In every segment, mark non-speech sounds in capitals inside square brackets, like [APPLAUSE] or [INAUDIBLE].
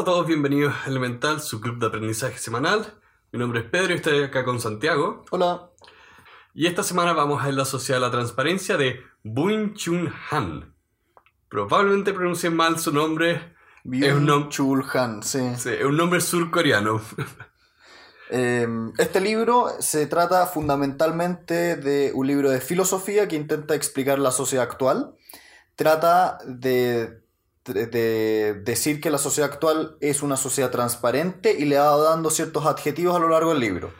Hola a todos, bienvenidos a Elemental, su club de aprendizaje semanal. Mi nombre es Pedro y estoy acá con Santiago. Hola. Y esta semana vamos a la sociedad de la transparencia de Bun Chun Han. Probablemente pronuncié mal su nombre. Es un nombre Chul Han, sí. sí. Es un nombre surcoreano. [LAUGHS] Em, este libro se trata fundamentalmente de un libro de filosofía que intenta explicar la sociedad actual. Trata de de decir que la sociedad actual es una sociedad transparente y le va dando ciertos adjetivos a lo largo del libro.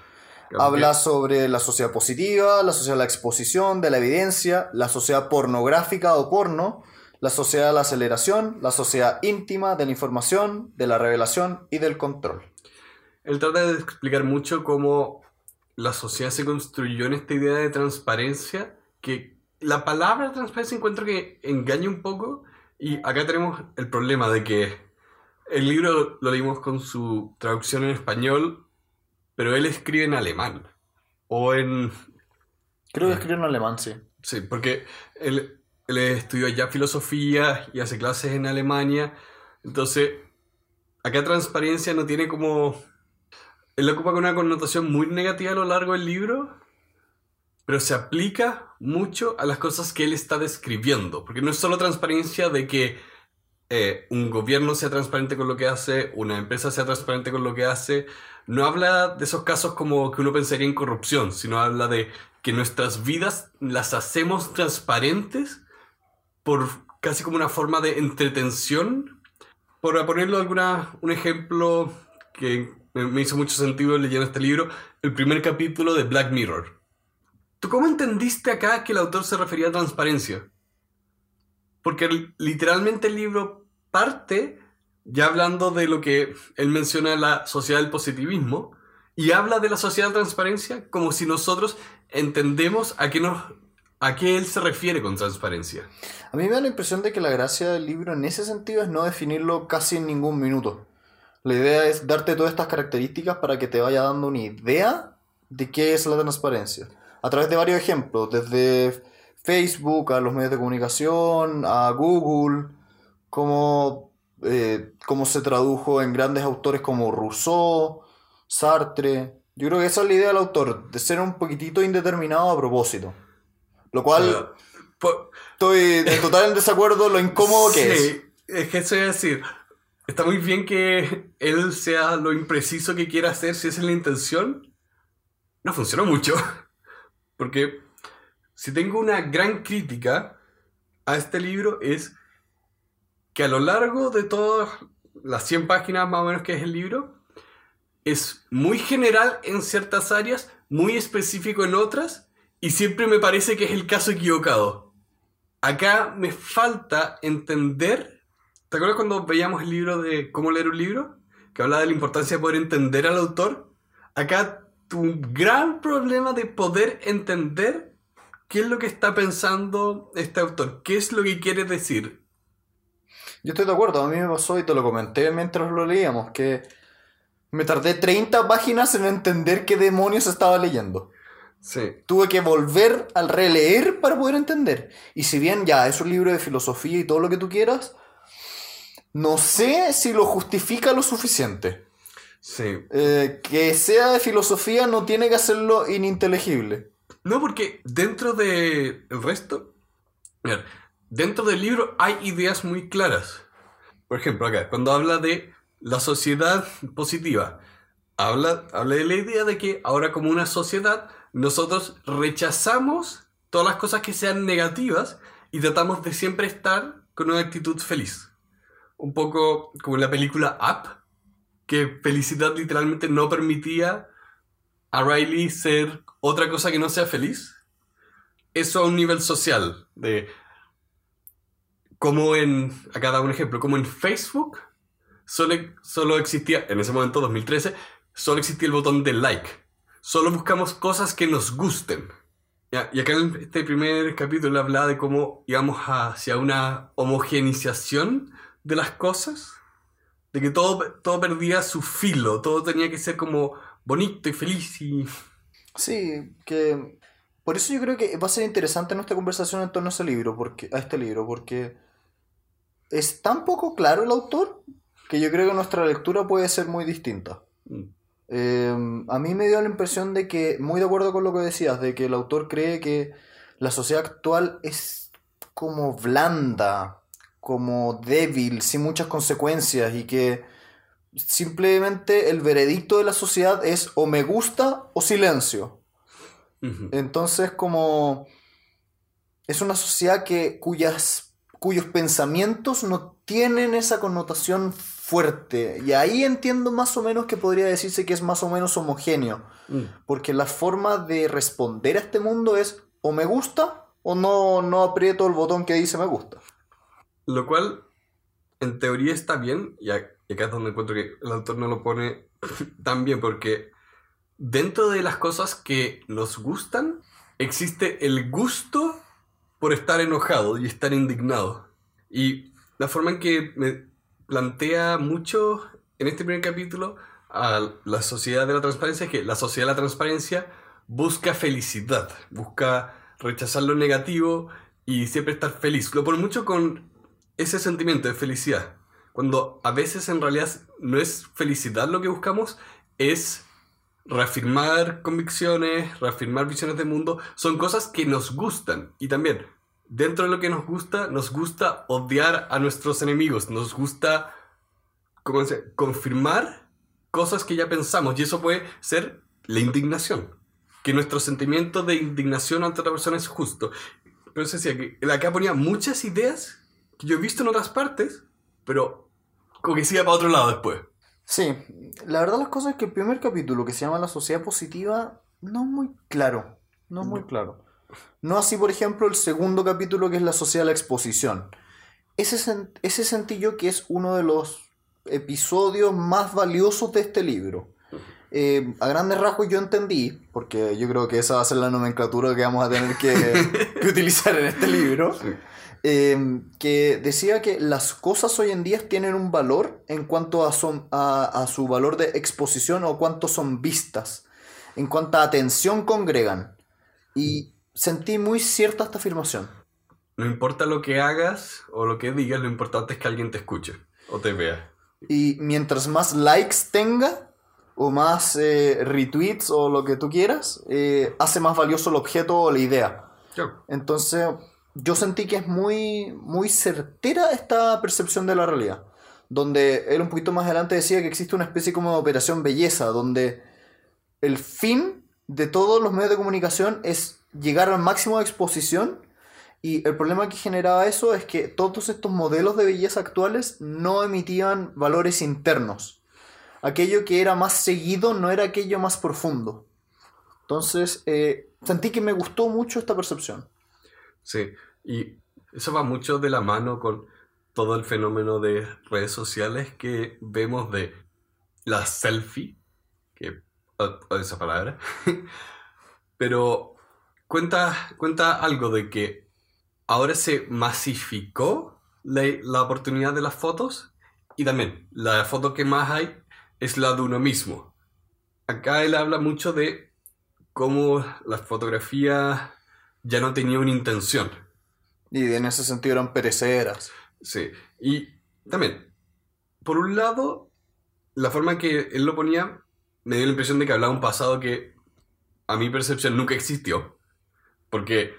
Habla sobre la sociedad positiva, la sociedad de la exposición, de la evidencia, la sociedad pornográfica o porno, la sociedad de la aceleración, la sociedad íntima, de la información, de la revelación y del control. Él trata de explicar mucho cómo la sociedad se construyó en esta idea de transparencia, que la palabra transparencia encuentro que engaña un poco, y acá tenemos el problema de que el libro lo leímos con su traducción en español, pero él escribe en alemán. O en... Creo que escribe en alemán, sí. Sí, porque él, él estudió ya filosofía y hace clases en Alemania. Entonces, acá transparencia no tiene como... Él ocupa con una connotación muy negativa a lo largo del libro, pero se aplica mucho a las cosas que él está describiendo, porque no es solo transparencia de que eh, un gobierno sea transparente con lo que hace, una empresa sea transparente con lo que hace, no habla de esos casos como que uno pensaría en corrupción, sino habla de que nuestras vidas las hacemos transparentes por casi como una forma de entretención. Por ponerlo alguna, un ejemplo que me hizo mucho sentido leyendo este libro, el primer capítulo de Black Mirror. ¿Tú cómo entendiste acá que el autor se refería a transparencia? Porque literalmente el libro parte ya hablando de lo que él menciona la sociedad del positivismo y habla de la sociedad de transparencia como si nosotros entendemos a qué, nos, a qué él se refiere con transparencia. A mí me da la impresión de que la gracia del libro en ese sentido es no definirlo casi en ningún minuto. La idea es darte todas estas características para que te vaya dando una idea de qué es la transparencia a través de varios ejemplos, desde Facebook a los medios de comunicación, a Google, cómo, eh, se tradujo en grandes autores como Rousseau, Sartre. Yo creo que esa es la idea del autor, de ser un poquitito indeterminado a propósito. Lo cual estoy en [LAUGHS] total en desacuerdo lo incómodo que es. Es que eso es decir, está muy bien que él sea lo impreciso que quiera hacer si esa es la intención. No funcionó mucho. Porque si tengo una gran crítica a este libro es que a lo largo de todas las 100 páginas más o menos que es el libro, es muy general en ciertas áreas, muy específico en otras, y siempre me parece que es el caso equivocado. Acá me falta entender, ¿te acuerdas cuando veíamos el libro de cómo leer un libro? Que hablaba de la importancia de poder entender al autor. Acá tu gran problema de poder entender qué es lo que está pensando este autor, qué es lo que quiere decir. Yo estoy de acuerdo, a mí me pasó y te lo comenté mientras lo leíamos, que me tardé 30 páginas en entender qué demonios estaba leyendo. Sí. Tuve que volver al releer para poder entender. Y si bien ya es un libro de filosofía y todo lo que tú quieras, no sé si lo justifica lo suficiente. Sí. Eh, que sea de filosofía no tiene que hacerlo ininteligible. No, porque dentro del resto, dentro del libro hay ideas muy claras. Por ejemplo, acá, cuando habla de la sociedad positiva, habla, habla de la idea de que ahora como una sociedad nosotros rechazamos todas las cosas que sean negativas y tratamos de siempre estar con una actitud feliz. Un poco como en la película Up, que felicidad literalmente no permitía a Riley ser otra cosa que no sea feliz. Eso a un nivel social, de como en, acá da un ejemplo, como en Facebook solo, solo existía, en ese momento 2013, solo existía el botón de like. Solo buscamos cosas que nos gusten. Y acá en este primer capítulo hablaba de cómo íbamos hacia una homogenización de las cosas de que todo, todo perdía su filo, todo tenía que ser como bonito y feliz y... Sí, que... Por eso yo creo que va a ser interesante nuestra conversación en torno a ese libro, porque, a este libro, porque es tan poco claro el autor que yo creo que nuestra lectura puede ser muy distinta. Mm. Eh, a mí me dio la impresión de que, muy de acuerdo con lo que decías, de que el autor cree que la sociedad actual es como blanda, como débil, sin muchas consecuencias y que simplemente el veredicto de la sociedad es o me gusta o silencio. Entonces como es una sociedad que cuyas, cuyos pensamientos no tienen esa connotación fuerte. Y ahí entiendo más o menos que podría decirse que es más o menos homogéneo. Mm. Porque la forma de responder a este mundo es o me gusta o no, no aprieto el botón que dice me gusta. Lo cual, en teoría, está bien, y acá es donde encuentro que el autor no lo pone [LAUGHS] tan bien, porque dentro de las cosas que nos gustan, existe el gusto por estar enojado y estar indignado. Y la forma en que me plantea mucho en este primer capítulo a la sociedad de la transparencia es que la sociedad de la transparencia busca felicidad, busca rechazar lo negativo y siempre estar feliz. Lo pone mucho con ese sentimiento de felicidad. Cuando a veces en realidad no es felicidad lo que buscamos, es reafirmar convicciones, reafirmar visiones de mundo. Son cosas que nos gustan. Y también, dentro de lo que nos gusta, nos gusta odiar a nuestros enemigos. Nos gusta ¿cómo se confirmar cosas que ya pensamos. Y eso puede ser la indignación. Que nuestro sentimiento de indignación ante otra persona es justo. Pero decía que acá ponía muchas ideas que yo he visto en otras partes, pero como que siga para otro lado después. Sí, la verdad las cosas es que el primer capítulo que se llama La sociedad positiva no es muy claro, no es muy No. claro. No así, por ejemplo, el segundo capítulo que es La sociedad de la exposición. Ese, sen- ese sentí yo que es uno de los episodios más valiosos de este libro. Eh, a grandes rasgos yo entendí, porque yo creo que esa va a ser la nomenclatura que vamos a tener que, [LAUGHS] que utilizar en este libro. Eh, que decía que las cosas hoy en día tienen un valor en cuanto a, son- a, a su valor de exposición o cuánto son vistas, en cuánta atención congregan. Y sentí muy cierta esta afirmación. No importa lo que hagas o lo que digas, lo importante es que alguien te escuche o te vea. Y mientras más likes tenga, o más eh, retweets o lo que tú quieras, eh, hace más valioso el objeto o la idea. Entonces, yo sentí que es muy, muy certera esta percepción de la realidad. Donde él un poquito más adelante decía que existe una especie como de operación belleza, donde el fin de todos los medios de comunicación es llegar al máximo de exposición. Y el problema que generaba eso es que todos estos modelos de belleza actuales no emitían valores internos. Aquello que era más seguido no era aquello más profundo. Entonces, eh, sentí que me gustó mucho esta percepción. Sí, y eso va mucho de la mano con todo el fenómeno de redes sociales que vemos de la selfie, que o- esa palabra, [LAUGHS] pero cuenta, cuenta algo de que ahora se masificó la, la oportunidad de las fotos y también la foto que más hay es la de uno mismo. Acá él habla mucho de cómo la fotografía ya no tenía una intención. Y en ese sentido eran pereceras. Sí. Y también, por un lado, la forma en que él lo ponía me dio la impresión de que hablaba un pasado que a mi percepción nunca existió. Porque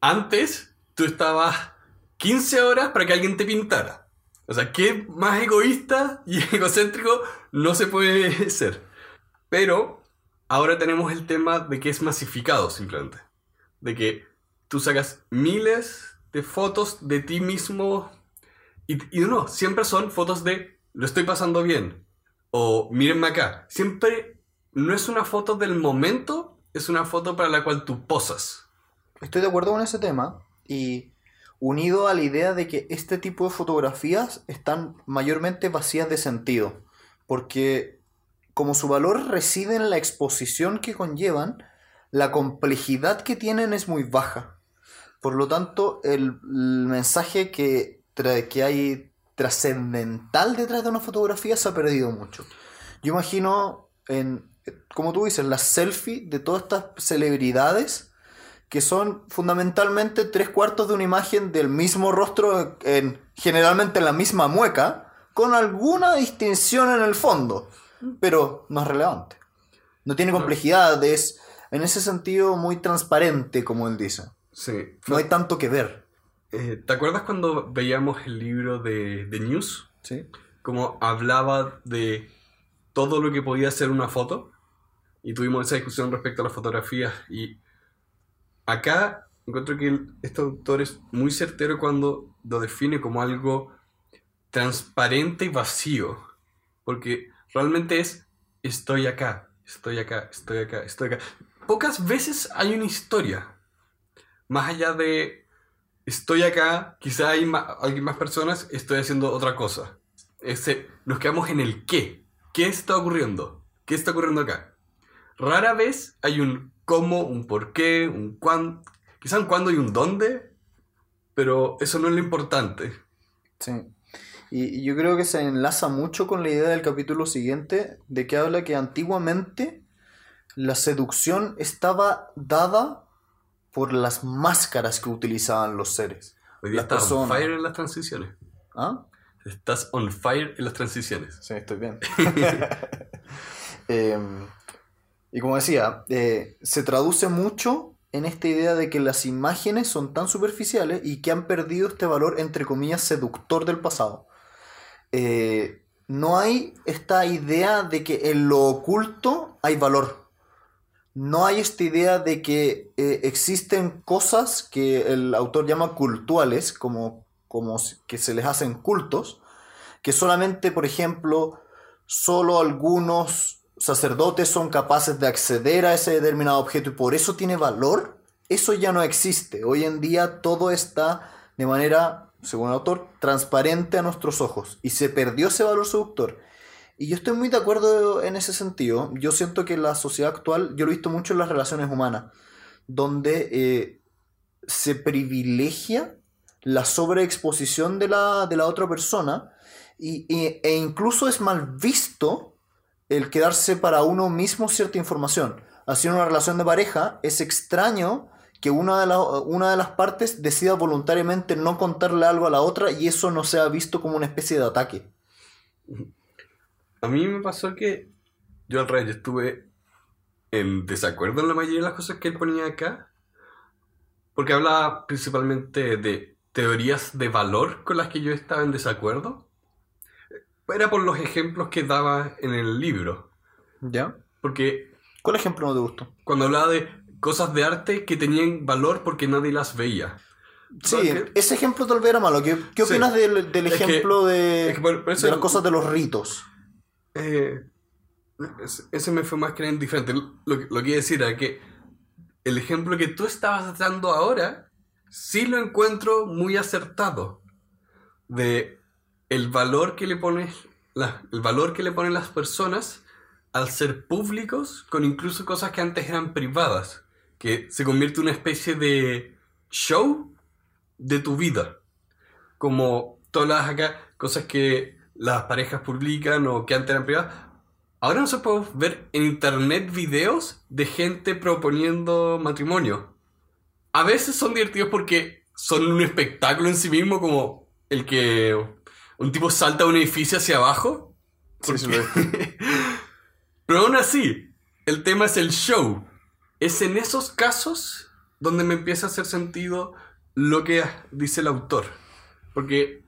antes tú estabas 15 horas para que alguien te pintara. O sea, ¿qué más egoísta y [LAUGHS] egocéntrico no se puede [LAUGHS] ser? Pero ahora tenemos el tema de que es masificado simplemente. De que tú sacas miles de fotos de ti mismo y, y no, siempre son fotos de lo estoy pasando bien o mírenme acá. Siempre no es una foto del momento, es una foto para la cual tú posas. Estoy de acuerdo con ese tema y unido a la idea de que este tipo de fotografías están mayormente vacías de sentido, porque como su valor reside en la exposición que conllevan, la complejidad que tienen es muy baja. Por lo tanto, el, el mensaje que, que hay trascendental detrás de una fotografía se ha perdido mucho. Yo imagino, en, como tú dices, las selfies de todas estas celebridades que son fundamentalmente tres cuartos de una imagen del mismo rostro, en, generalmente en la misma mueca, con alguna distinción en el fondo, pero no es relevante. No tiene complejidad, es en ese sentido muy transparente, como él dice. Sí. No hay tanto que ver. Eh, ¿Te acuerdas cuando veíamos el libro de, de News? ¿sí? Como hablaba de todo lo que podía ser una foto. Y tuvimos esa discusión respecto a las fotografías. Y acá encuentro que el- este autor es muy certero cuando lo define como algo transparente y vacío. Porque realmente es estoy acá, estoy acá, estoy acá, estoy acá. Pocas veces hay una historia. Más allá de estoy acá, quizá hay más personas, estoy haciendo otra cosa. Ese, nos quedamos en el qué. ¿Qué está ocurriendo? ¿Qué está ocurriendo acá? Rara vez hay un cómo, un por qué, un cuándo, quizá un cuándo y un dónde, pero eso no es lo importante. Sí. Y yo creo que se enlaza mucho con la idea del capítulo siguiente, de que habla que antiguamente la seducción estaba dada por las máscaras que utilizaban los seres. Hoy día Las estás on fire en las transiciones. ¿Ah? Estás on fire en las transiciones. Sí, estoy bien. [LAUGHS] [LAUGHS] Em, y como decía, eh, se traduce mucho en esta idea de que las imágenes son tan superficiales y que han perdido este valor, entre comillas, seductor del pasado. Eh, no hay esta idea de que en lo oculto hay valor. No hay esta idea de que eh, existen cosas que el autor llama cultuales, como, como que se les hacen cultos, que solamente, por ejemplo, solo algunos sacerdotes son capaces de acceder a ese determinado objeto y por eso tiene valor, eso ya no existe. Hoy en día todo está de manera, según el autor, transparente a nuestros ojos y se perdió ese valor seductor. Y yo estoy muy de acuerdo en ese sentido. Yo siento que la sociedad actual, yo lo he visto mucho en las relaciones humanas, donde eh, se privilegia la sobreexposición de la, de la otra persona y, e incluso es mal visto el quedarse para uno mismo cierta información. Así en una relación de pareja es extraño que una de, una de las partes decida voluntariamente no contarle algo a la otra y eso no sea visto como una especie de ataque. A mí me pasó que yo al revés, yo estuve en desacuerdo en la mayoría de las cosas que él ponía acá. Porque hablaba principalmente de teorías de valor con las que yo estaba en desacuerdo. Era por los ejemplos que daba en el libro. ¿Ya? Porque ¿Cuál ejemplo no te gustó? cuando hablaba de cosas de arte que tenían valor porque nadie las veía. Sí, Porque- ese ejemplo tal vez era malo. ¿Qué, qué Sí. opinas del, del Es que- ejemplo de, es que por- por eso de las cosas de los ritos? Eh, ese- me fue más que indiferente. Lo, que- iba a decir era que el ejemplo que tú estabas dando ahora, sí lo encuentro muy acertado. De el valor que le pones, el valor que le ponen las personas al ser públicos con incluso cosas que antes eran privadas. Que se convierte en una especie de show de tu vida. Como todas las cosas que las parejas publican o que antes eran privadas. Ahora no se puede ver en internet videos de gente proponiendo matrimonio. A veces son divertidos porque son un espectáculo en sí mismo, como el que un tipo salta a un edificio hacia abajo. Sí, sí, Porque- [LAUGHS] Pero aún así, el tema es el show. Es en esos casos donde me empieza a hacer sentido lo que dice el autor. Porque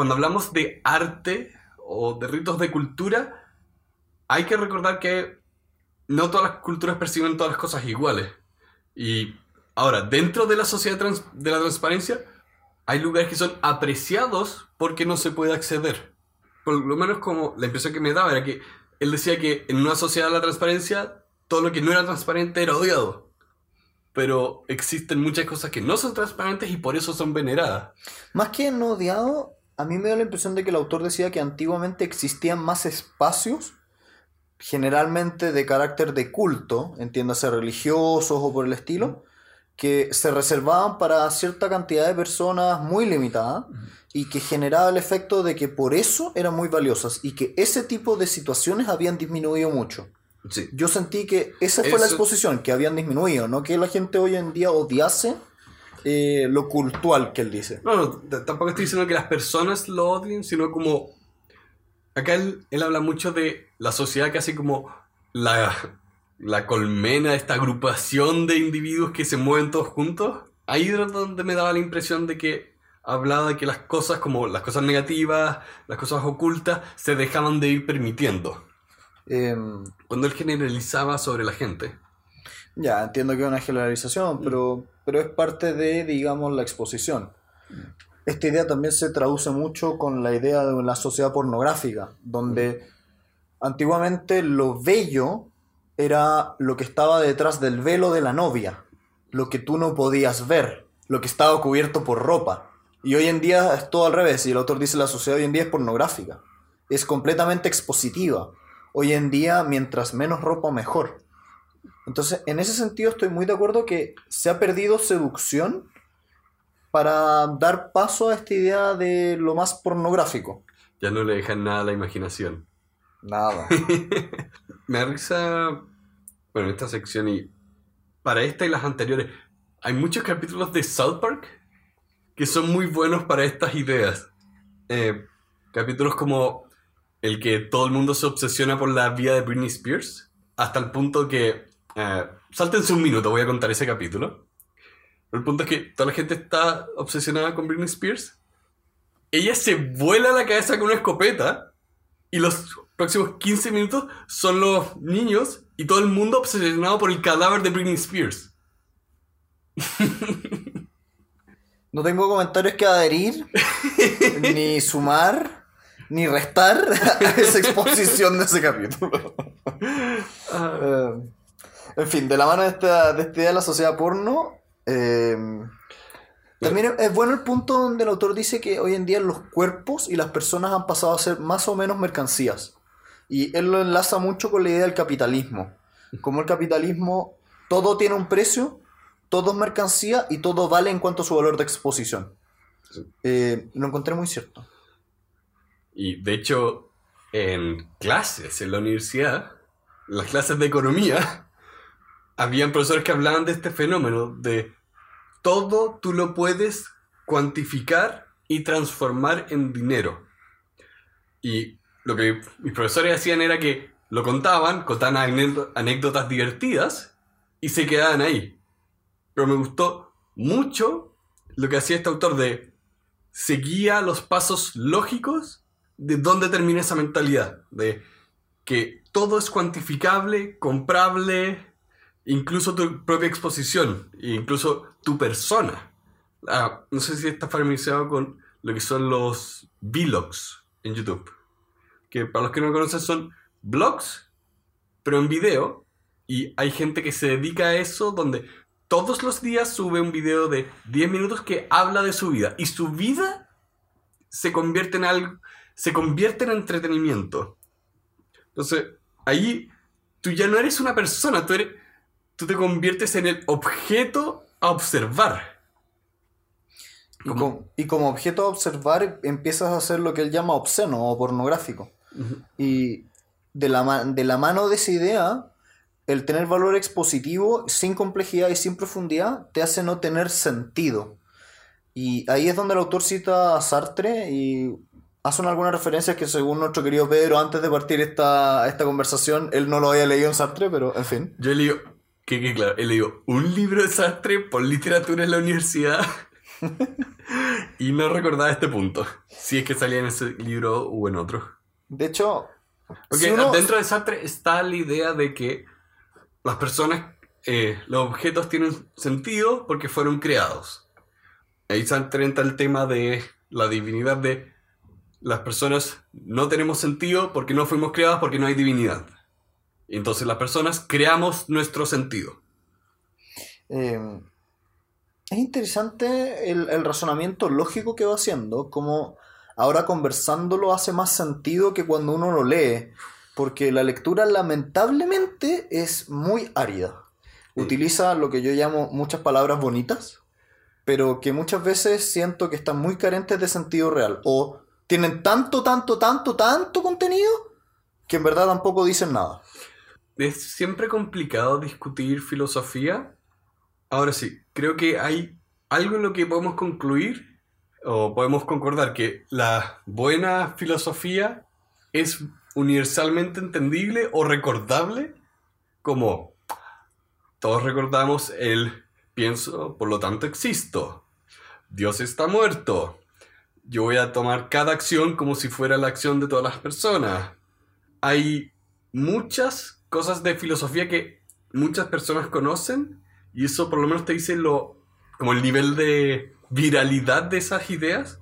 cuando hablamos de arte o de ritos de cultura, hay que recordar que no todas las culturas perciben todas las cosas iguales. Y ahora, dentro de la sociedad trans- de la transparencia, hay lugares que son apreciados porque no se puede acceder. Por lo menos como la impresión que me daba era que él decía que en una sociedad de la transparencia, todo lo que no era transparente era odiado. Pero existen muchas cosas que no son transparentes y por eso son veneradas. Más que no odiado, a mí me da la impresión de que el autor decía que antiguamente existían más espacios, generalmente de carácter de culto, entiéndase religiosos o por el estilo, que se reservaban para cierta cantidad de personas muy limitada y que generaba el efecto de que por eso eran muy valiosas y que ese tipo de situaciones habían disminuido mucho. Sí. Yo sentí que esa fue la exposición, que habían disminuido, no que la gente hoy en día odiase eh, lo cultual que él dice. No, no, tampoco estoy diciendo que las personas lo odien, sino como acá él, él habla mucho de la sociedad casi como la, la colmena, esta agrupación de individuos que se mueven todos juntos. Ahí era donde me daba la impresión de que hablaba de que las cosas como las cosas negativas, las cosas ocultas, se dejaban de ir permitiendo. Em, Cuando él generalizaba sobre la gente. Ya, entiendo que es una generalización, pero, pero es parte de, digamos, la exposición. Esta idea también se traduce mucho con la idea de la sociedad pornográfica, donde antiguamente lo bello era lo que estaba detrás del velo de la novia, lo que tú no podías ver, lo que estaba cubierto por ropa. Y hoy en día es todo al revés, y el autor dice la sociedad hoy en día es pornográfica, es completamente expositiva. Hoy en día, mientras menos ropa, mejor. Entonces, en ese sentido estoy muy de acuerdo que se ha perdido seducción para dar paso a esta idea de lo más pornográfico. Ya no le dejan nada a la imaginación. Nada. [LAUGHS] Me da risa, bueno, esta sección y para esta y las anteriores, hay muchos capítulos de South Park que son muy buenos para estas ideas. Eh, capítulos como el que todo el mundo se obsesiona por la vida de Britney Spears, hasta el punto que... Eh, sáltense un minuto, voy a contar ese capítulo. El punto es que toda la gente está obsesionada con Britney Spears. Ella se vuela la cabeza con una escopeta y los próximos 15 minutos son los niños y todo el mundo obsesionado por el cadáver de Britney Spears. [LAUGHS] No tengo comentarios que adherir, [LAUGHS] ni sumar, ni restar a esa exposición de ese capítulo. [LAUGHS] Eh, en fin, de la mano de esta, de esta idea de la sociedad porno, eh, también es- bueno el punto donde el autor dice que hoy en día los cuerpos y las personas han pasado a ser más o menos mercancías. Y él lo enlaza mucho con la idea del capitalismo. Como el capitalismo, todo tiene un precio, todo es mercancía y todo vale en cuanto a su valor de exposición. Sí. Eh, lo encontré muy cierto. Y de hecho, en clases en la universidad, las clases de economía, habían profesores que hablaban de este fenómeno de todo tú lo puedes cuantificar y transformar en dinero. Y lo que mis profesores hacían era que lo contaban, contaban anécdo- anécdotas divertidas y se quedaban ahí. Pero me gustó mucho lo que hacía este autor de seguía los pasos lógicos de dónde termina esa mentalidad, de que todo es cuantificable, comprable, incluso tu propia exposición, incluso tu persona. Ah, no sé si estás familiarizado con lo que son los vlogs en YouTube, que para los que no conocen son blogs, pero en video, y hay gente que se dedica a eso donde todos los días sube un video de 10 minutos que habla de su vida, y su vida se convierte en algo, se convierte en entretenimiento. Entonces, ahí tú ya no eres una persona, tú, eres, tú te conviertes en el objeto a observar. Y, Como- com- y como objeto a observar empiezas a hacer lo que él llama obsceno o pornográfico. Y de la, de la mano de esa idea, el tener valor expositivo sin complejidad y sin profundidad te hace no tener sentido. Y ahí es donde el autor cita a Sartre y hacen algunas referencias que según nuestro querido Pedro, antes de partir esta, esta conversación, él no lo había leído en Sartre, pero en fin. Yo he leído, que, que claro, he leído un libro de Sartre por literatura en la universidad [LAUGHS] y no recordaba este punto. Si es que salía en ese libro o en otro. De hecho, Porque si uno- dentro de Sartre está la idea de que las personas, eh, los objetos tienen sentido porque fueron creados. Ahí Sartre entra el tema de la divinidad de las personas no tenemos sentido porque no fuimos creados porque no hay divinidad. Y entonces las personas creamos nuestro sentido. Eh, es interesante el, el razonamiento lógico que va haciendo, como ahora conversándolo hace más sentido que cuando uno lo lee, porque la lectura lamentablemente es muy árida. Sí. Utiliza lo que yo llamo muchas palabras bonitas, pero que muchas veces siento que están muy carentes de sentido real, o tienen tanto, tanto, tanto, tanto contenido que en verdad tampoco dicen nada. Es siempre complicado discutir filosofía. Ahora sí, creo que hay algo en lo que podemos concluir o podemos concordar que la buena filosofía es universalmente entendible o recordable como todos recordamos el pienso, por lo tanto existo. Dios está muerto. Yo voy a tomar cada acción como si fuera la acción de todas las personas. Hay muchas cosas de filosofía que muchas personas conocen y eso por lo menos te dice lo como el nivel de viralidad de esas ideas.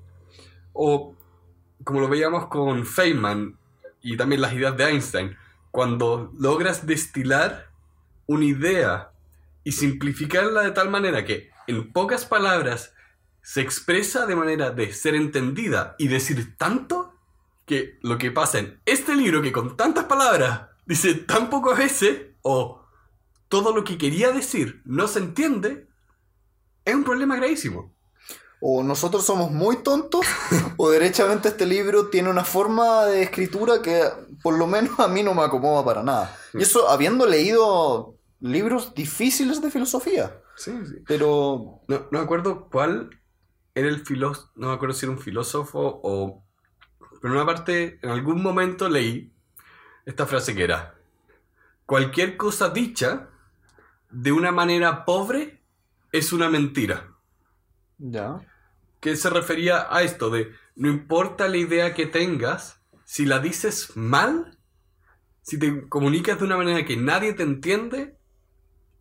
O como lo veíamos con Feynman y también las ideas de Einstein cuando logras destilar una idea y simplificarla de tal manera que en pocas palabras se expresa de manera de ser entendida y decir tanto que lo que pasa en este libro que con tantas palabras dice tan pocas veces o todo lo que quería decir no se entiende, es un problema gravísimo. O nosotros somos muy tontos, o derechamente este libro tiene una forma de escritura que por lo menos a mí no me acomoda para nada. Y eso habiendo leído libros difíciles de filosofía. Sí, sí. Pero No, no me acuerdo cuál era el filósofo, no me acuerdo si era un filósofo o... Pero en una parte, en algún momento leí esta frase que era, cualquier cosa dicha de una manera pobre es una mentira. ya. Que se refería a esto de, no importa la idea que tengas, si la dices mal, si te comunicas de una manera que nadie te entiende,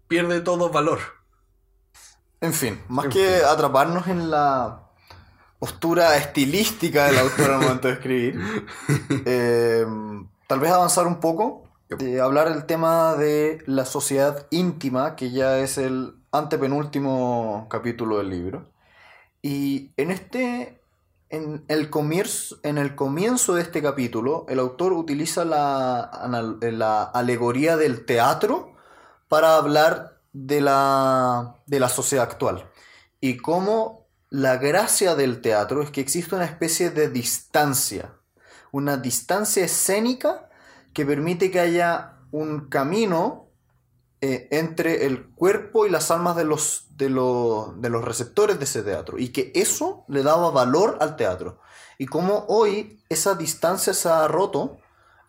pierde todo valor. En fin, más En que fin. atraparnos en la postura estilística del autor al momento de escribir, [LAUGHS] eh, tal vez avanzar un poco, de hablar del tema de la sociedad íntima, que ya es el antepenúltimo capítulo del libro. Y en este, en el comienzo, en el comienzo de este capítulo, el autor utiliza la, la alegoría del teatro para hablar de la, de la sociedad actual. Y cómo la gracia del teatro es que existe una especie de distancia, una distancia escénica que permite que haya un camino eh, entre el cuerpo y las almas de los, de, lo- de los receptores de ese teatro. Y que eso le daba valor al teatro. Y cómo hoy esa distancia se ha roto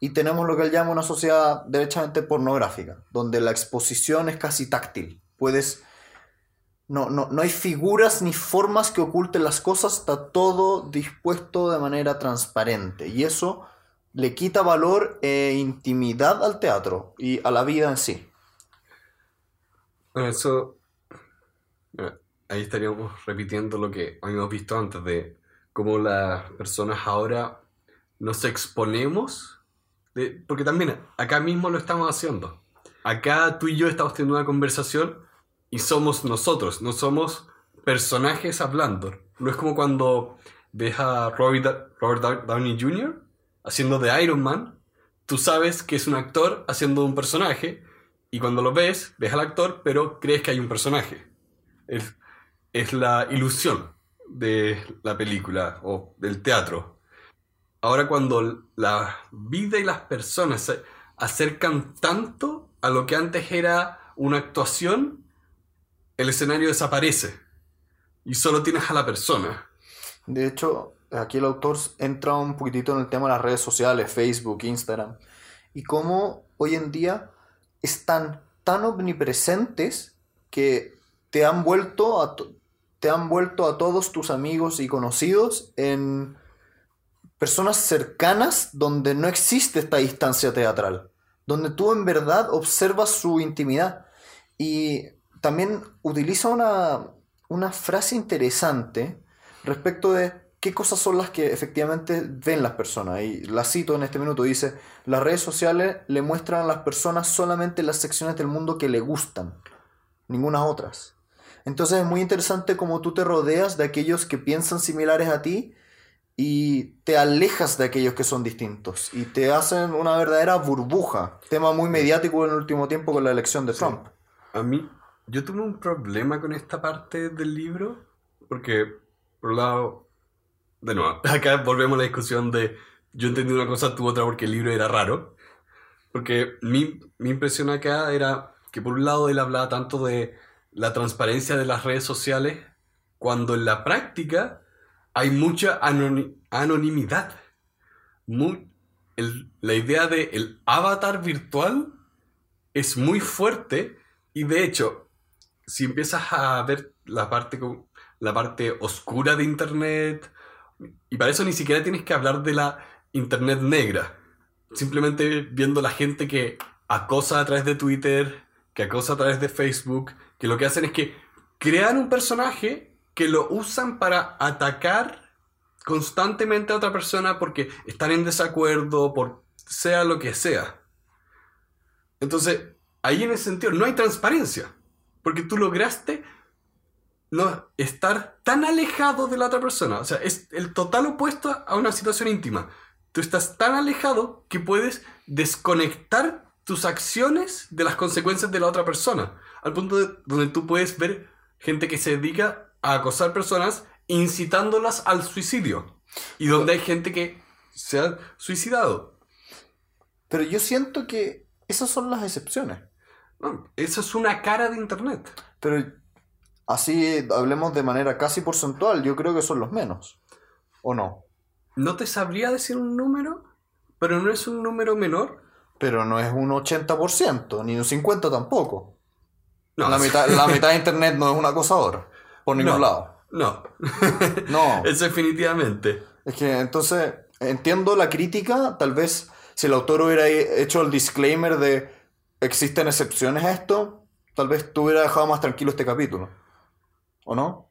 y tenemos lo que él llama una sociedad derechamente pornográfica, donde la exposición es casi táctil. Puedes... No, no, no hay figuras ni formas que oculten las cosas, está todo dispuesto de manera transparente. Y eso le quita valor e intimidad al teatro y a la vida en sí. Bueno, eso. ahí estaríamos repitiendo lo que habíamos visto antes de cómo las personas ahora nos exponemos. de- porque también acá mismo lo estamos haciendo. Acá tú y yo estamos teniendo una conversación y somos nosotros, no somos personajes hablando. No es como cuando ves a Robert, Downey Jr. haciendo de Iron Man. Tú sabes que es un actor haciendo un personaje y cuando lo ves, ves al actor, pero crees que hay un personaje. Es, es la ilusión de la película o del teatro. Ahora cuando la vida y las personas se acercan tanto a lo que antes era una actuación, el escenario desaparece y solo tienes a la persona. De hecho, aquí el autor entra un poquitito en el tema de las redes sociales, Facebook, Instagram, y cómo hoy en día están tan omnipresentes que te han vuelto a, te han vuelto a todos tus amigos y conocidos en personas cercanas donde no existe esta distancia teatral, donde tú en verdad observas su intimidad. Y también utiliza una, una frase interesante respecto de qué cosas son las que efectivamente ven las personas. Y la cito en este minuto, dice, las redes sociales le muestran a las personas solamente las secciones del mundo que le gustan, ninguna otras. Entonces es muy interesante cómo tú te rodeas de aquellos que piensan similares a ti y te alejas de aquellos que son distintos y te hacen una verdadera burbuja. Tema muy mediático en el último tiempo con la elección de Trump. A mí, yo tuve un problema con esta parte del libro, porque, por un lado, de nuevo, [LAUGHS] acá volvemos a la discusión de yo entendí una cosa, tú otra, porque el libro era raro. Porque mi, mi impresión acá era que, por un lado, él hablaba tanto de la transparencia de las redes sociales, cuando en la práctica hay mucha anoni- anonimidad. Mu- el- la idea de avatar virtual es muy fuerte y de hecho, si empiezas a ver la parte, la parte oscura de Internet, y para eso ni siquiera tienes que hablar de la Internet negra, simplemente viendo la gente que acosa a través de Twitter, que acosa a través de Facebook, que lo que hacen es que crean un personaje que lo usan para atacar constantemente a otra persona porque están en desacuerdo, por sea lo que sea. Entonces, ahí en ese sentido no hay transparencia, porque tú lograste no estar tan alejado de la otra persona, o sea, es el total opuesto a una situación íntima. Tú estás tan alejado que puedes desconectar tus acciones de las consecuencias de la otra persona, al punto de donde tú puedes ver gente que se dedica a acosar personas incitándolas al suicidio y donde hay gente que se ha suicidado. Pero yo siento que esas son las excepciones. No, eso es una cara de internet. Pero así hablemos de manera casi porcentual, yo creo que son los menos. ¿O no? No te sabría decir un número, pero no es un número menor. Pero no es un 80%, ni un 50% tampoco. No, la, mitad, la mitad de internet no es un acosador. Por ningún No. lado. No, [LAUGHS] No. [LAUGHS] eso definitivamente. Es que entonces entiendo la crítica, tal vez si el autor hubiera hecho el disclaimer de existen excepciones a esto, tal vez tú hubiera dejado más tranquilo este capítulo. ¿O no?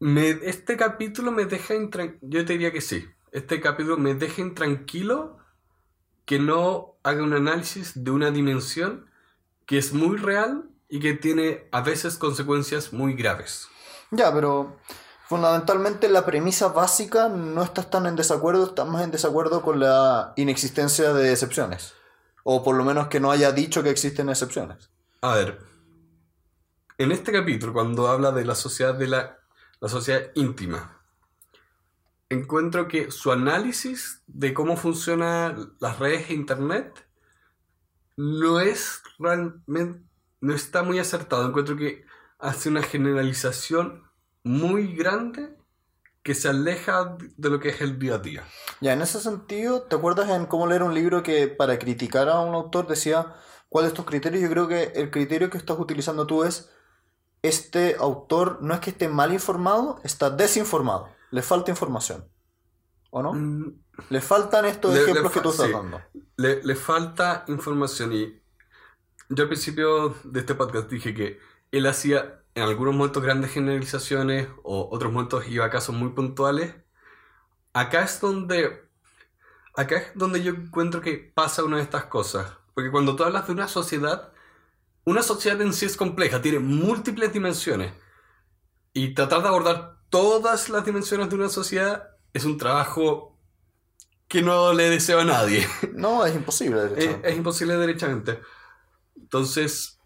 Me- este capítulo me deja intran- Yo te diría que sí. Este capítulo me deja intranquilo que no haga un análisis de una dimensión que es muy real y que tiene a veces consecuencias muy graves. Ya, pero fundamentalmente la premisa básica no estás tan en desacuerdo, estás más en desacuerdo con la inexistencia de excepciones. O por lo menos que no haya dicho que existen excepciones. A ver, en este capítulo, cuando habla de la sociedad de la, la sociedad íntima, encuentro que su análisis de cómo funcionan las redes e internet no es realmente, no está muy acertado. Encuentro que hace una generalización muy grande que se aleja de lo que es el día a día. Ya, en ese sentido, ¿te acuerdas en cómo leer un libro que para criticar a un autor decía cuál de estos criterios? Yo creo que el criterio que estás utilizando tú es este autor no es que esté mal informado, está desinformado. Le falta información. ¿O no? Mm, Le faltan estos Le- le ejemplos que tú estás sí. dando. Le, le falta información y yo al principio de este podcast dije que él hacía en algunos momentos grandes generalizaciones o otros momentos iba a casos muy puntuales. Acá es donde acá es donde yo encuentro que pasa una de estas cosas, porque cuando tú hablas de una sociedad, una sociedad en sí es compleja, tiene múltiples dimensiones y tratar de abordar todas las dimensiones de una sociedad es un trabajo que no le deseo a nadie. [LAUGHS] No, es imposible, Es, derechamente. es imposible derechamente. Entonces,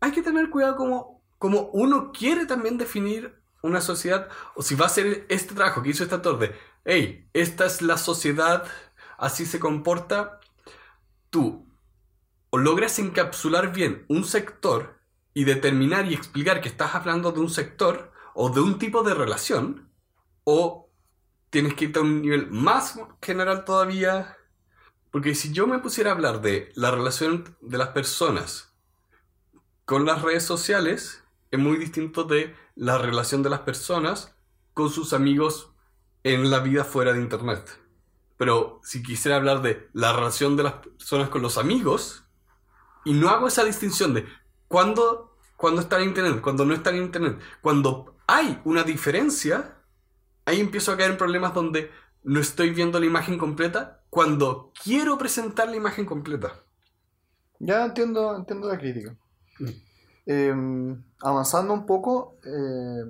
hay que tener cuidado como, como uno quiere también definir una sociedad, o si va a hacer este trabajo que hizo autor de, hey, esta es la sociedad, así se comporta, tú o logras encapsular bien un sector y determinar y explicar que estás hablando de un sector o de un tipo de relación, o tienes que irte a un nivel más general todavía. Porque si yo me pusiera a hablar de la relación de las personas con las redes sociales, es muy distinto de la relación de las personas con sus amigos en la vida fuera de Internet. Pero si quisiera hablar de la relación de las personas con los amigos, y no hago esa distinción de cuándo, cuándo están en Internet, cuando no están en Internet, cuando hay una diferencia, ahí empiezo a caer en problemas donde no estoy viendo la imagen completa cuando quiero presentar la imagen completa. Ya entiendo, entiendo la crítica. Mm. Eh, avanzando un poco, eh,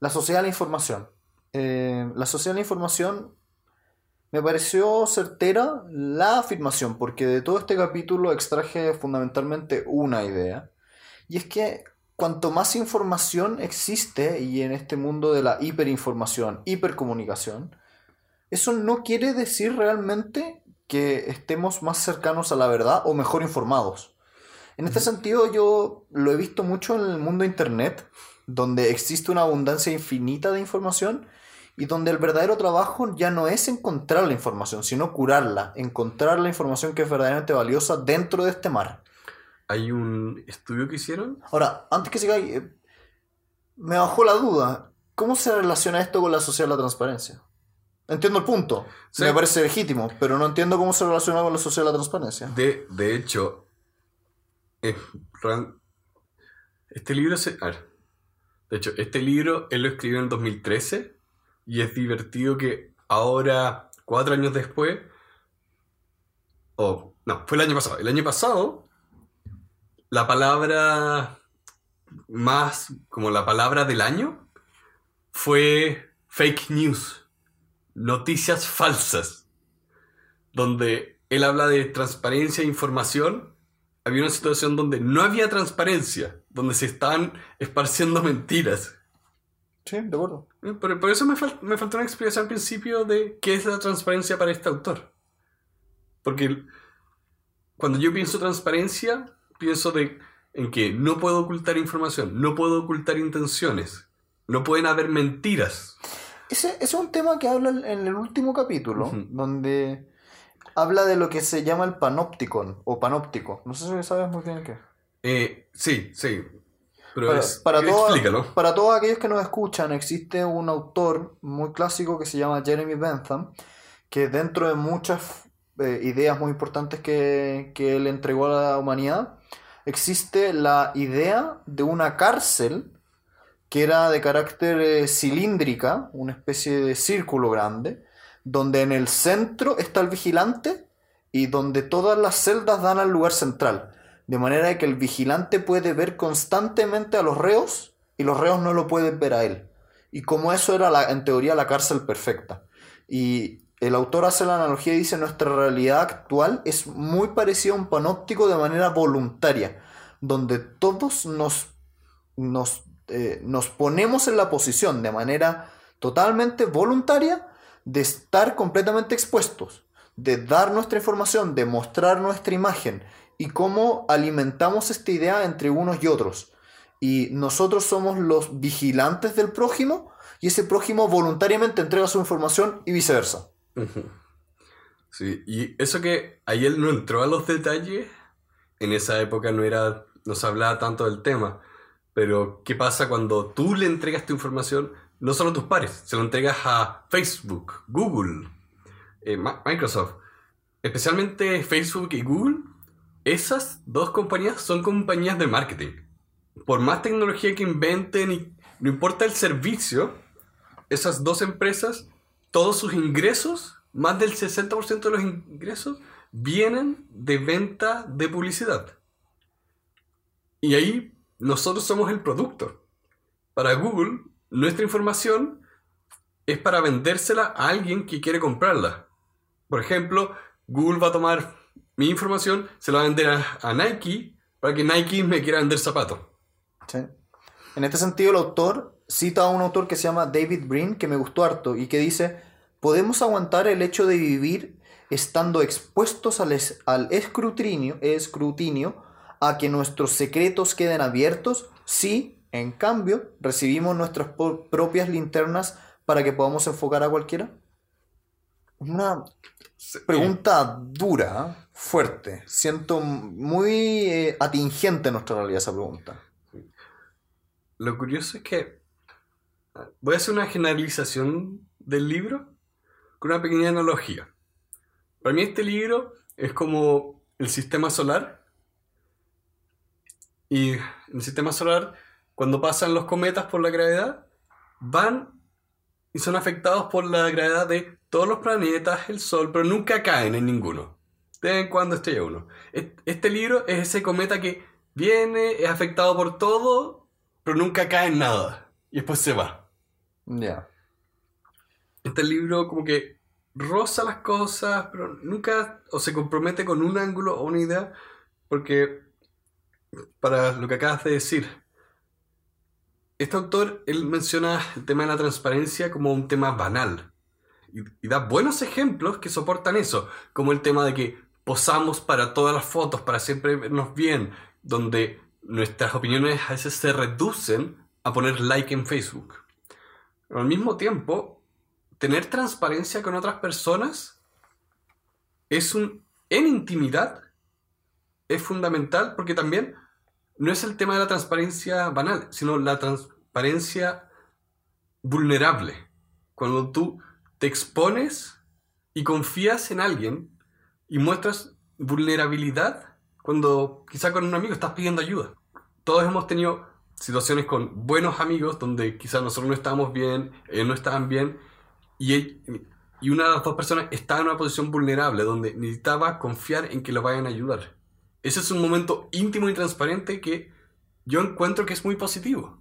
la sociedad de la información. Eh, la sociedad de la información me pareció certera la afirmación, porque de todo este capítulo extraje fundamentalmente una idea, y es que cuanto más información existe, y en este mundo de la hiperinformación, hipercomunicación, eso no quiere decir realmente que estemos más cercanos a la verdad o mejor informados. En este sentido yo lo he visto mucho en el mundo de internet, donde existe una abundancia infinita de información y donde el verdadero trabajo ya no es encontrar la información, sino curarla, encontrar la información que es verdaderamente valiosa dentro de este mar. Hay un estudio que hicieron. Ahora, antes que siga, eh, me bajó la duda. ¿Cómo se relaciona esto con la sociedad de la transparencia? Entiendo el punto. Sí. Me parece legítimo, pero no entiendo cómo se relaciona con la sociedad de la transparencia. De, de hecho, este libro se... a ver. de hecho, este libro él lo escribió en 2013 y es divertido que ahora, cuatro años después, o no, fue el año pasado. El año pasado, la palabra más, como la palabra del año, fue fake news, noticias falsas donde él habla de transparencia e información, había una situación donde no había transparencia, donde se estaban esparciendo mentiras. Sí, de acuerdo. Eh, Por, por eso me, fal- me faltó una explicación al principio de qué es la transparencia para este autor. Porque cuando yo pienso transparencia, pienso de, en que no puedo ocultar información, no puedo ocultar intenciones, no pueden haber mentiras. Ese, ese es un tema que habla en el último capítulo, donde habla de lo que se llama el panopticon o panóptico. No sé si sabes muy bien qué. Eh, sí, sí. Pero Para, es, para, explícalo. para todos aquellos que nos escuchan, existe un autor muy clásico que se llama Jeremy Bentham, que dentro de muchas eh, ideas muy importantes que, que él entregó a la humanidad, existe la idea de una cárcel que era de carácter eh, cilíndrica, una especie de círculo grande, donde en el centro está el vigilante y donde todas las celdas dan al lugar central. De manera que el vigilante puede ver constantemente a los reos y los reos no lo pueden ver a él. Y como eso era en teoría la cárcel perfecta. Y el autor hace la analogía y dice nuestra realidad actual es muy parecida a un panóptico de manera voluntaria, donde todos nos, nos, eh, nos ponemos en la posición de manera totalmente voluntaria de estar completamente expuestos, de dar nuestra información, de mostrar nuestra imagen y cómo alimentamos esta idea entre unos y otros. Y nosotros somos los vigilantes del prójimo y ese prójimo voluntariamente entrega su información y viceversa. Sí, y eso que él no entró a los detalles, en esa época no era, no se hablaba tanto del tema, pero ¿qué pasa cuando tú le entregas tu información, no solo tus pares, se lo entregas a Facebook, Google, eh, Microsoft, especialmente Facebook y Google, esas dos compañías son compañías de marketing. Por más tecnología que inventen y no importa el servicio, esas dos empresas todos sus ingresos, más del 60% de los ingresos, vienen de venta de publicidad. Y ahí nosotros somos el producto. Para Google, nuestra información es para vendérsela a alguien que quiere comprarla. Por ejemplo, Google va a tomar mi información, se la va a vender a, Nike para que Nike me quiera vender zapatos. ¿sí? En este sentido, el autor cita a un autor que se llama David Brin, que me gustó harto, y que dice, ¿podemos aguantar el hecho de vivir estando expuestos al, es- al escrutinio, escrutinio, a que nuestros secretos queden abiertos si, en cambio, recibimos nuestras propias linternas para que podamos enfocar a cualquiera? Una pregunta dura, ¿eh? fuerte. Siento muy eh, atingente en nuestra realidad esa pregunta. Lo curioso es que voy a hacer una generalización del libro con una pequeña analogía. Para mí este libro es como el sistema solar. Y en el sistema solar, cuando pasan los cometas por la gravedad, van y son afectados por la gravedad de todos los planetas, el Sol, pero nunca caen en ninguno. De vez en cuando estrella uno. Este libro es ese cometa que viene, es afectado por todo, pero nunca cae en nada. Y después se va. Ya. Este libro como que roza las cosas, pero nunca o se compromete con un ángulo o una idea, porque para lo que acabas de decir, este autor, él menciona el tema de la transparencia como un tema banal. Y, da buenos ejemplos que soportan eso, como el tema de que posamos para todas las fotos, para siempre vernos bien, donde nuestras opiniones a veces se reducen a poner like en Facebook. Al mismo tiempo, tener transparencia con otras personas es un en intimidad es fundamental porque también no es el tema de la transparencia banal, sino la transparencia vulnerable. Cuando tú te expones y confías en alguien y muestras vulnerabilidad cuando quizá con un amigo estás pidiendo ayuda. Todos hemos tenido situaciones con buenos amigos donde quizá nosotros no estábamos bien, ellos no estaban bien y, y una de las dos personas estaba en una posición vulnerable donde necesitaba confiar en que lo vayan a ayudar. Ese es un momento íntimo y transparente que yo encuentro que es muy positivo.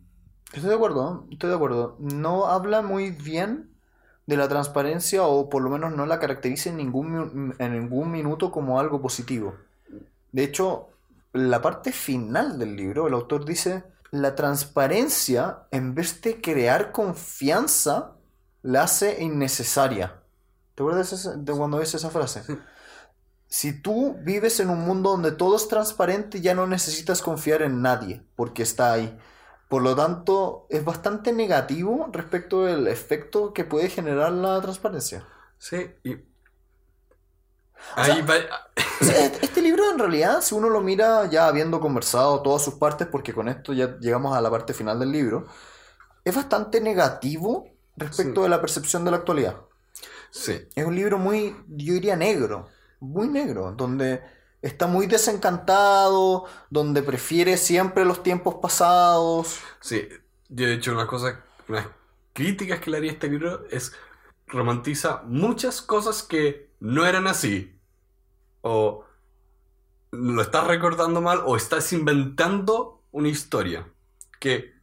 Estoy de acuerdo, estoy de acuerdo. No habla muy bien de la transparencia o por lo menos no la caracteriza en ningún, en ningún minuto como algo positivo. De hecho, la parte final del libro, el autor dice, la transparencia, en vez de crear confianza, la hace innecesaria. ¿Te acuerdas de cuando ves esa frase? [LAUGHS] Si tú vives en un mundo donde todo es transparente, ya no necesitas confiar en nadie, porque está ahí. Por lo tanto, es bastante negativo respecto del efecto que puede generar la transparencia. Sí, y... Ahí este libro en realidad, si uno lo mira ya habiendo conversado todas sus partes, porque con esto ya llegamos a la parte final del libro, es bastante negativo respecto de la percepción de la actualidad. Sí. Es un libro muy, yo diría negro, muy negro, donde está muy desencantado, donde prefiere siempre los tiempos pasados. Sí, yo de hecho una cosa, unas críticas que le haría a este libro es romantiza muchas cosas que no eran así. O lo estás recordando mal o estás inventando una historia. Que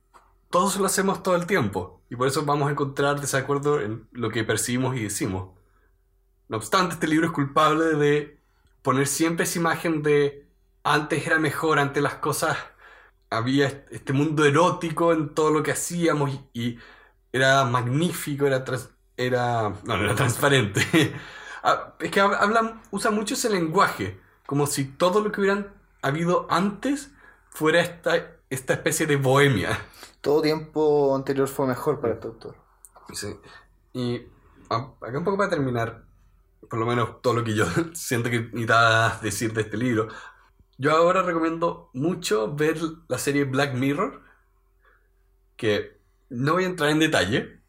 todos lo hacemos todo el tiempo. Y por eso vamos a encontrar desacuerdo en lo que percibimos y decimos. No obstante, este libro es culpable de poner siempre esa imagen de antes era mejor, antes las cosas, había este mundo erótico en todo lo que hacíamos y, era magnífico, era, era, no, era transparente. [LAUGHS] Ah, es que hablan, usa mucho ese lenguaje, como si todo lo que hubieran habido antes fuera esta, esta especie de bohemia. Todo tiempo anterior fue mejor para este autor. Sí. Y ah, acá un poco para terminar, por lo menos todo lo que yo [LAUGHS] siento que necesitaba decir de este libro. Yo ahora recomiendo mucho ver la serie Black Mirror, que no voy a entrar en detalle,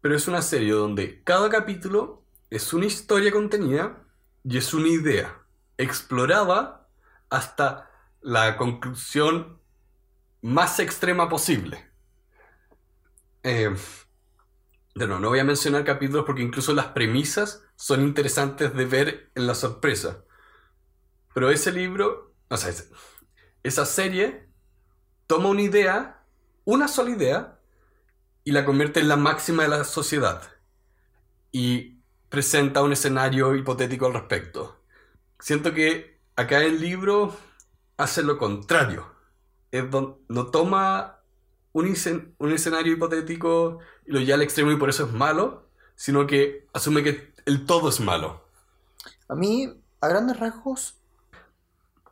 pero es una serie donde cada capítulo es una historia contenida y es una idea explorada hasta la conclusión más extrema posible. Eh, no voy a mencionar capítulos porque incluso las premisas son interesantes de ver en la sorpresa. Pero ese libro, o sea, esa serie toma una idea, una sola idea, y la convierte en la máxima de la sociedad. Y presenta un escenario hipotético al respecto. Siento que acá el libro hace lo contrario. Es no toma un, un escenario hipotético y lo lleva al extremo y por eso es malo, sino que asume que el todo es malo. A mí, a grandes rasgos,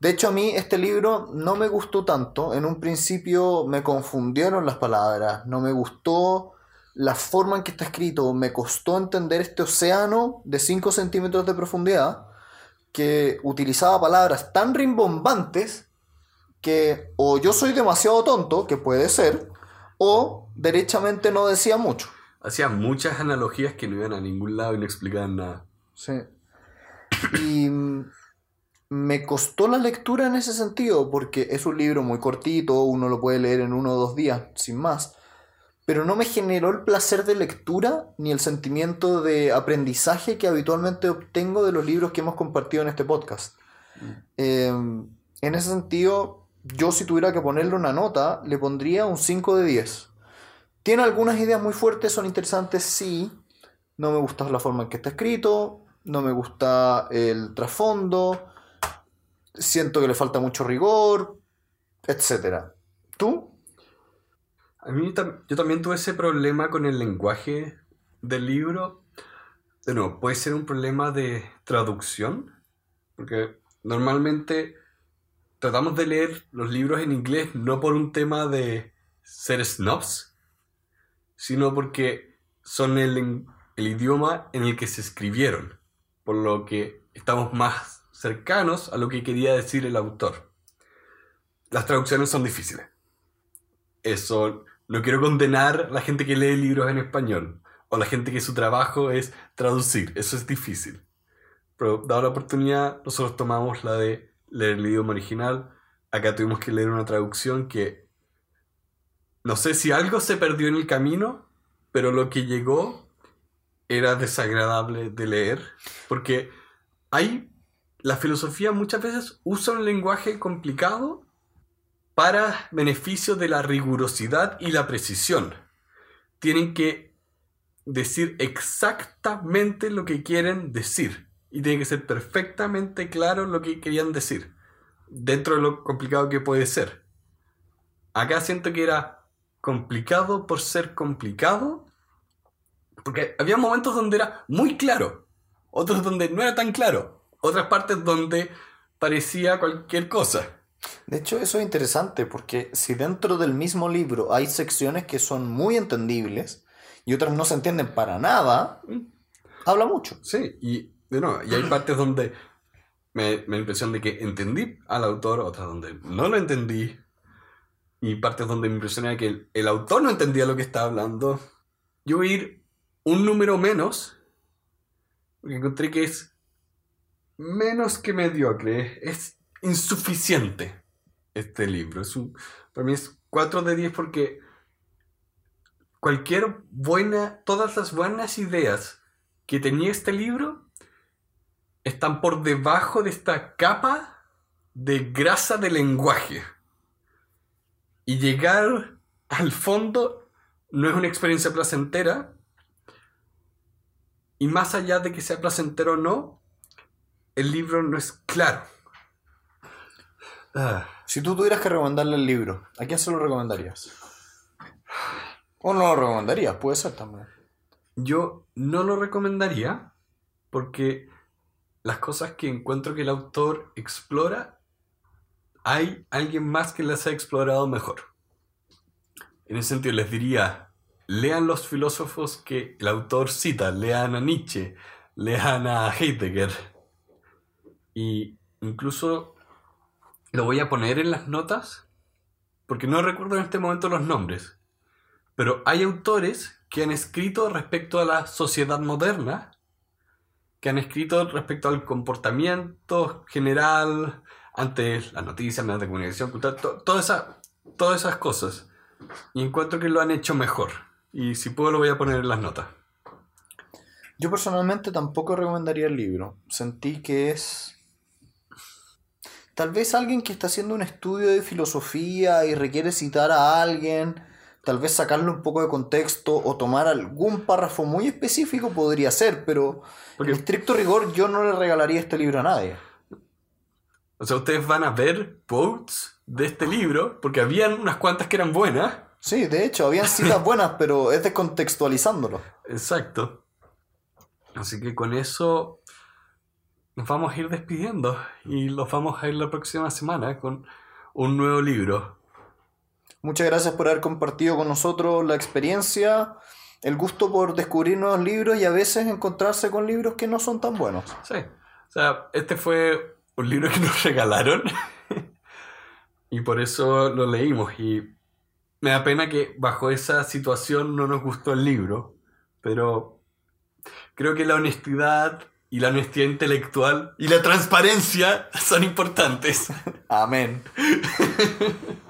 de hecho a mí este libro no me gustó tanto. En un principio me confundieron las palabras, no me gustó la forma en que está escrito, me costó entender este océano de 5 centímetros de profundidad que utilizaba palabras tan rimbombantes que o yo soy demasiado tonto, que puede ser, o derechamente no decía mucho. Hacía muchas analogías que no iban a ningún lado y no explicaban nada. Sí. Y me costó la lectura en ese sentido, porque es un libro muy cortito, uno lo puede leer en uno o dos días, sin más. Pero no me generó el placer de lectura ni el sentimiento de aprendizaje que habitualmente obtengo de los libros que hemos compartido en este podcast. Mm. Em, en ese sentido, yo si tuviera que ponerle una nota, le pondría un 5 de 10. Tiene algunas ideas muy fuertes, son interesantes, sí. No me gusta la forma en que está escrito, no me gusta el trasfondo, siento que le falta mucho rigor, etc. ¿Tú? A mí yo también tuve ese problema con el lenguaje del libro. De nuevo, puede ser un problema de traducción, porque normalmente tratamos de leer los libros en inglés no por un tema de ser snobs, sino porque son el, el idioma en el que se escribieron, por lo que estamos más cercanos a lo que quería decir el autor. Las traducciones son difíciles. Eso, no quiero condenar a la gente que lee libros en español o la gente que su trabajo es traducir, eso es difícil. Pero dado la oportunidad, nosotros tomamos la de leer el idioma original. Acá tuvimos que leer una traducción que no sé si algo se perdió en el camino, pero lo que llegó era desagradable de leer, porque hay la filosofía muchas veces usa un lenguaje complicado para beneficio de la rigurosidad y la precisión. Tienen que decir exactamente lo que quieren decir y tiene que ser perfectamente claro lo que querían decir dentro de lo complicado que puede ser. Acá siento que era complicado por ser complicado porque había momentos donde era muy claro, otros donde no era tan claro, otras partes donde parecía cualquier cosa. De hecho, eso es interesante porque si dentro del mismo libro hay secciones que son muy entendibles y otras no se entienden para nada, habla mucho. Sí, y de nuevo, y hay partes donde me, me da la impresión de que entendí al autor, otras donde no lo entendí, y partes donde me impresiona que el, el autor no entendía lo que estaba hablando. Yo voy a ir un número menos, porque encontré que es menos que mediocre, es insuficiente este libro. Es un, para mí es 4 de 10 porque cualquier buena, todas las buenas ideas que tenía este libro están por debajo de esta capa de grasa de lenguaje. Y llegar al fondo no es una experiencia placentera. Y más allá de que sea placentero o no, el libro no es claro. Ah. Si tú tuvieras que recomendarle el libro, ¿a quién se lo recomendarías? O no lo recomendarías, puede ser también. Yo no lo recomendaría porque las cosas que encuentro que el autor explora, hay alguien más que las ha explorado mejor. En ese sentido les diría, lean los filósofos que el autor cita, lean a Nietzsche, lean a Heidegger. Y incluso lo voy a poner en las notas, porque no recuerdo en este momento los nombres, pero hay autores que han escrito respecto a la sociedad moderna, que han escrito respecto al comportamiento general ante las noticias, medios de comunicación, cultural, to- toda esa- todas esas cosas. Y encuentro que lo han hecho mejor. Y si puedo lo voy a poner en las notas. Yo personalmente tampoco recomendaría el libro. Sentí que es... Tal vez alguien que está haciendo un estudio de filosofía y requiere citar a alguien, tal vez sacarle un poco de contexto o tomar algún párrafo muy específico podría ser, pero Porque- en estricto rigor yo no le regalaría este libro a nadie. O sea, ustedes van a ver quotes de este libro, porque habían unas cuantas que eran buenas. Sí, de hecho, habían citas [LAUGHS] buenas, pero es descontextualizándolo. Exacto. Así que con eso nos vamos a ir despidiendo y los vamos a ir la próxima semana con un nuevo libro. Muchas gracias por haber compartido con nosotros la experiencia, el gusto por descubrir nuevos libros y a veces encontrarse con libros que no son tan buenos. Sí. O sea, este fue un libro que nos [LAUGHS] regalaron y por eso lo leímos y me da pena que bajo esa situación no nos gustó el libro, pero creo que la honestidad y la honestidad intelectual y la transparencia [LAUGHS] son importantes. Amén. [LAUGHS]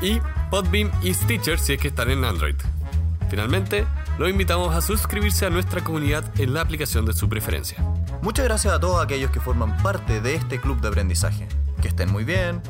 y Podbeam y Stitcher si es que están en Android. Finalmente, los invitamos a suscribirse a nuestra comunidad en la aplicación de su preferencia. Muchas gracias a todos aquellos que forman parte de este club de aprendizaje. Que estén muy bien.